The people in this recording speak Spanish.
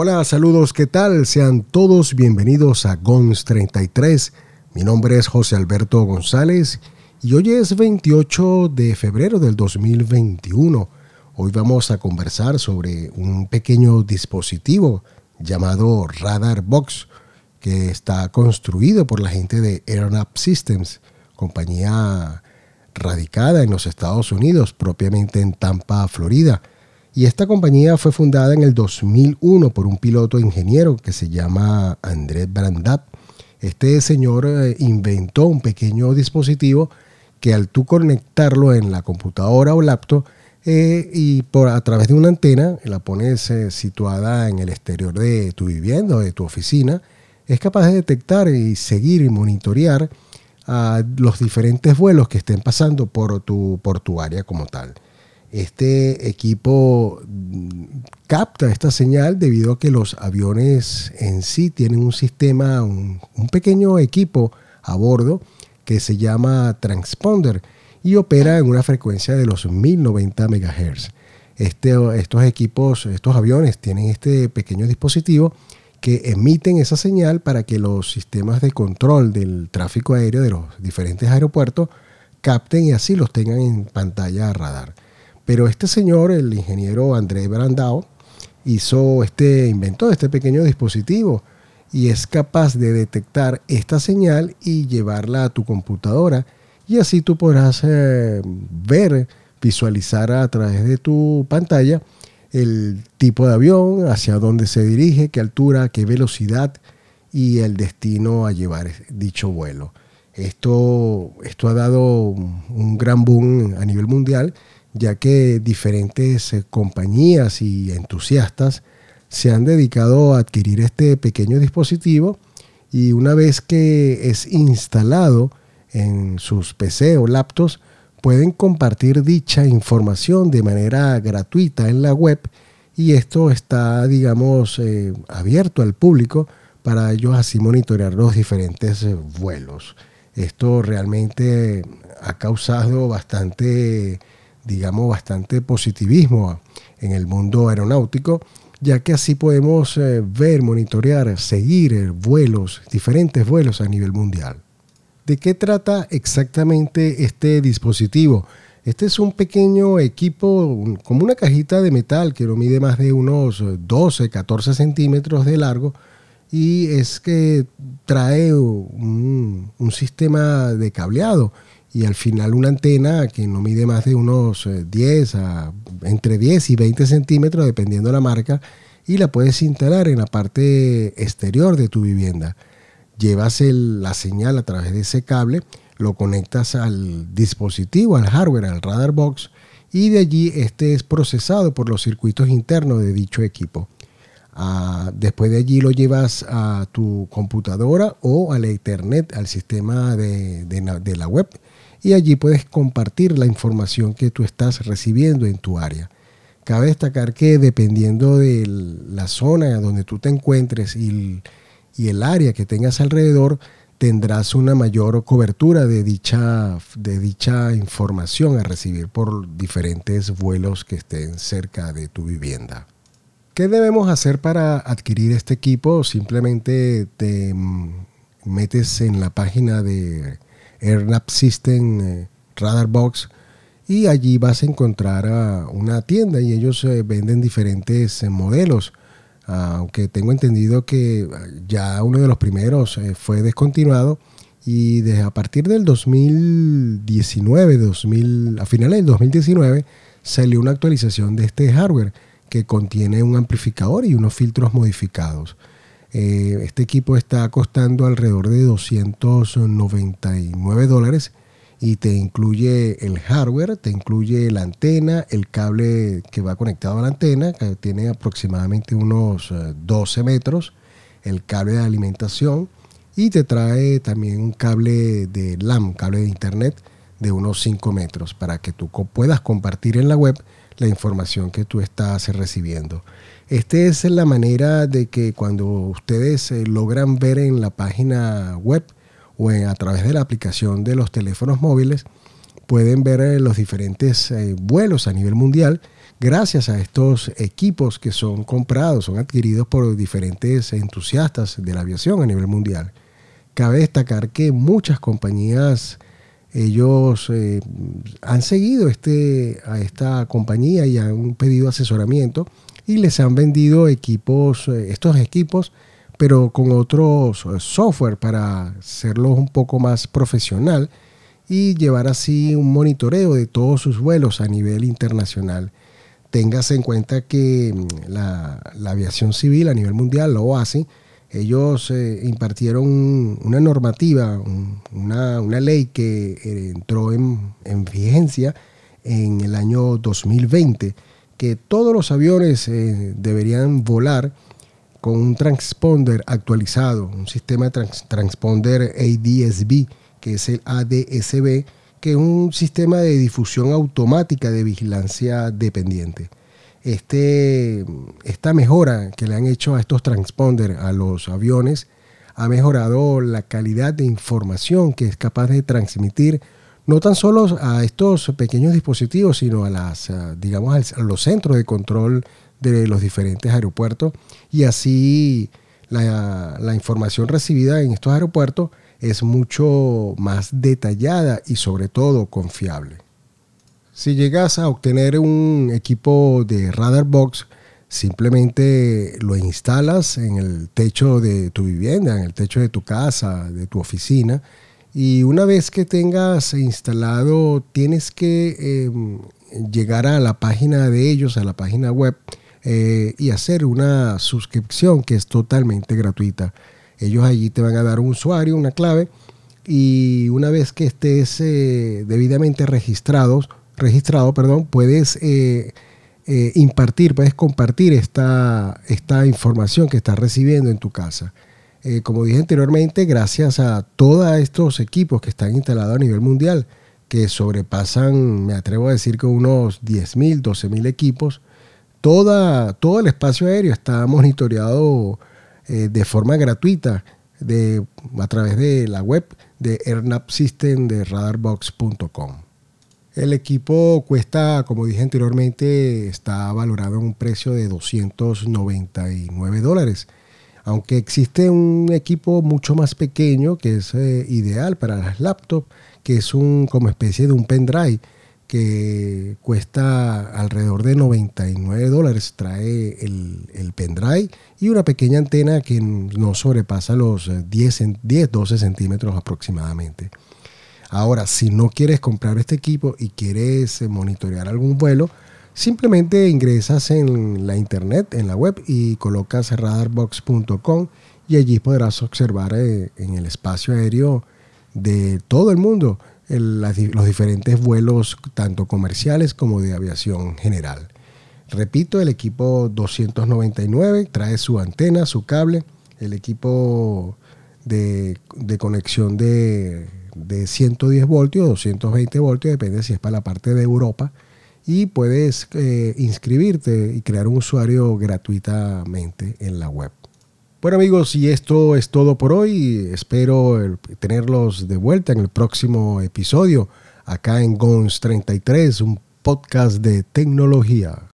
Hola, saludos, ¿qué tal? Sean todos bienvenidos a GONS 33. Mi nombre es José Alberto González y hoy es 28 de febrero del 2021. Hoy vamos a conversar sobre un pequeño dispositivo llamado Radar Box que está construido por la gente de AirNap Systems, compañía radicada en los Estados Unidos, propiamente en Tampa, Florida. Y esta compañía fue fundada en el 2001 por un piloto ingeniero que se llama Andrés Brandat. Este señor eh, inventó un pequeño dispositivo que al tú conectarlo en la computadora o laptop eh, y por, a través de una antena, la pones eh, situada en el exterior de tu vivienda o de tu oficina, es capaz de detectar y seguir y monitorear a los diferentes vuelos que estén pasando por tu, por tu área como tal. Este equipo mm, capta esta señal debido a que los aviones en sí tienen un sistema, un, pequeño equipo a bordo que se llama transponder y opera en una frecuencia de los 1090 MHz. Este, estos equipos, estos aviones tienen este pequeño dispositivo que emiten esa señal para que los sistemas de control del tráfico aéreo de los diferentes aeropuertos capten y así los tengan en pantalla radar. Pero este señor, el ingeniero André Brandao, hizo este, inventó este pequeño dispositivo y es capaz de detectar esta señal y llevarla a tu computadora y así tú podrás eh, ver, visualizar a través de tu pantalla el tipo de avión, hacia dónde se dirige, qué altura, qué velocidad y el destino a llevar dicho vuelo. Esto, esto ha dado un gran boom a nivel mundial ya que diferentes eh, compañías y entusiastas se han dedicado a adquirir este pequeño dispositivo y una vez que es instalado en sus PC o laptops, pueden compartir dicha información de manera gratuita en la web y esto está, digamos, eh, abierto al público para ellos así monitorear los diferentes eh, vuelos. Esto realmente ha causado bastante digamos, bastante positivismo en el mundo aeronáutico, ya que así podemos eh, ver, monitorear, seguir eh, vuelos, diferentes vuelos a nivel mundial. ¿De qué trata exactamente este dispositivo? Este es un pequeño equipo, como una cajita de metal que no mide más de unos 12, 14 centímetros de largo y es que trae un sistema de cableado y al final una antena que no mide más de unos 10 eh, a entre 10 y 20 centímetros dependiendo de la marca y la puedes instalar en la parte exterior de tu vivienda. Llevas la señal a través de ese cable, lo conectas al dispositivo, al hardware, al radar box y de allí este es procesado por los circuitos internos de dicho equipo. Ah, después de allí lo llevas a tu computadora o al internet, al sistema de, de la web y allí puedes compartir la información que tú estás recibiendo en tu área. Cabe destacar que dependiendo de la zona donde tú te encuentres y el, área que tengas alrededor, tendrás una mayor cobertura de dicha, de dicha información a recibir por diferentes vuelos que estén cerca de tu vivienda. ¿Qué debemos hacer para adquirir este equipo? Simplemente te metes en la página de AirNap System eh, Radar Box y allí vas a encontrar una tienda y ellos eh, venden diferentes eh, modelos. Aunque tengo entendido que ya uno de los primeros fue descontinuado y desde a partir del 2019, 2000, a finales del 2019, salió una actualización de este hardware que contiene un amplificador y unos filtros modificados. Eh, este equipo está costando alrededor de 299 dólares y te incluye el hardware, te incluye la antena, el cable que va conectado a la antena, que tiene aproximadamente unos 12 eh, metros, el cable de alimentación y te trae también un cable de LAN, cable de internet de unos 5 metros para que tú puedas compartir en la web la información que tú estás recibiendo. Esta es la manera de que cuando ustedes eh, logran ver en la página web o a través de la aplicación de los teléfonos móviles, pueden ver eh, los diferentes eh, vuelos a nivel mundial gracias a estos equipos que son comprados, son adquiridos por diferentes entusiastas de la aviación a nivel mundial. Cabe destacar que muchas compañías, ellos han seguido este, a esta compañía y han pedido asesoramiento y les han vendido equipos, estos equipos, pero con otros software para hacerlos un poco más profesional y llevar así un monitoreo de todos sus vuelos a nivel internacional. Téngase en cuenta que mm, la, aviación civil a nivel mundial, la OASI, ellos eh, impartieron una normativa, una, ley que eh, entró en, vigencia en el año 2020, que todos los aviones eh, deberían volar con un transponder actualizado, un sistema de transponder ADSB, que es el ADSB, que es un sistema de difusión automática de vigilancia dependiente. Este, esta mejora que le han hecho a estos transponders a los aviones ha mejorado la calidad de información que es capaz de transmitir no tan solo a estos pequeños dispositivos, sino a las, digamos, a los centros de control de los diferentes aeropuertos y así la, la información recibida en estos aeropuertos es mucho más detallada y sobre todo confiable. Si llegas a obtener un equipo de Radar Box, simplemente lo instalas en el techo de tu vivienda, en el techo de tu casa, de tu oficina, y una vez que tengas instalado, tienes que em, llegar a la página de ellos, a la página web, eh, y hacer una suscripción que es totalmente gratuita. Ellos allí te van a dar un usuario, una clave, y una vez que estés eh, debidamente registrado, registrado perdón, puedes eh, impartir, puedes compartir esta, esta información que estás recibiendo en tu casa. Como dije anteriormente, gracias a todos estos equipos que están instalados a nivel mundial, que sobrepasan, me atrevo a decir que unos 10.000, 12.000 equipos, toda, todo el espacio aéreo está monitoreado eh, de forma gratuita a través de la web de AirNap System de radarbox.com. El equipo cuesta, como dije anteriormente, está valorado en un precio de 299 dólares. Aunque existe un equipo mucho más pequeño que es eh, ideal para las laptops, que es un como especie de un pendrive que cuesta alrededor de 99 dólares. Trae el, pendrive y una pequeña antena que no sobrepasa los 10, 10, 12 centímetros aproximadamente. Ahora, si no quieres comprar este equipo y quieres eh, monitorear algún vuelo, simplemente ingresas en la internet, en la web y colocas radarbox.com y allí podrás observar eh, en el espacio aéreo de todo el mundo los diferentes vuelos, tanto comerciales como de aviación general. Repito, el equipo 299 trae su antena, su cable, el equipo de, conexión de, 110 voltios, 220 voltios, depende si es para la parte de Europa, y puedes eh, inscribirte y crear un usuario gratuitamente en la web. Bueno amigos, y esto es todo por hoy. Espero tenerlos de vuelta en el próximo episodio acá en GONS 33, un podcast de tecnología.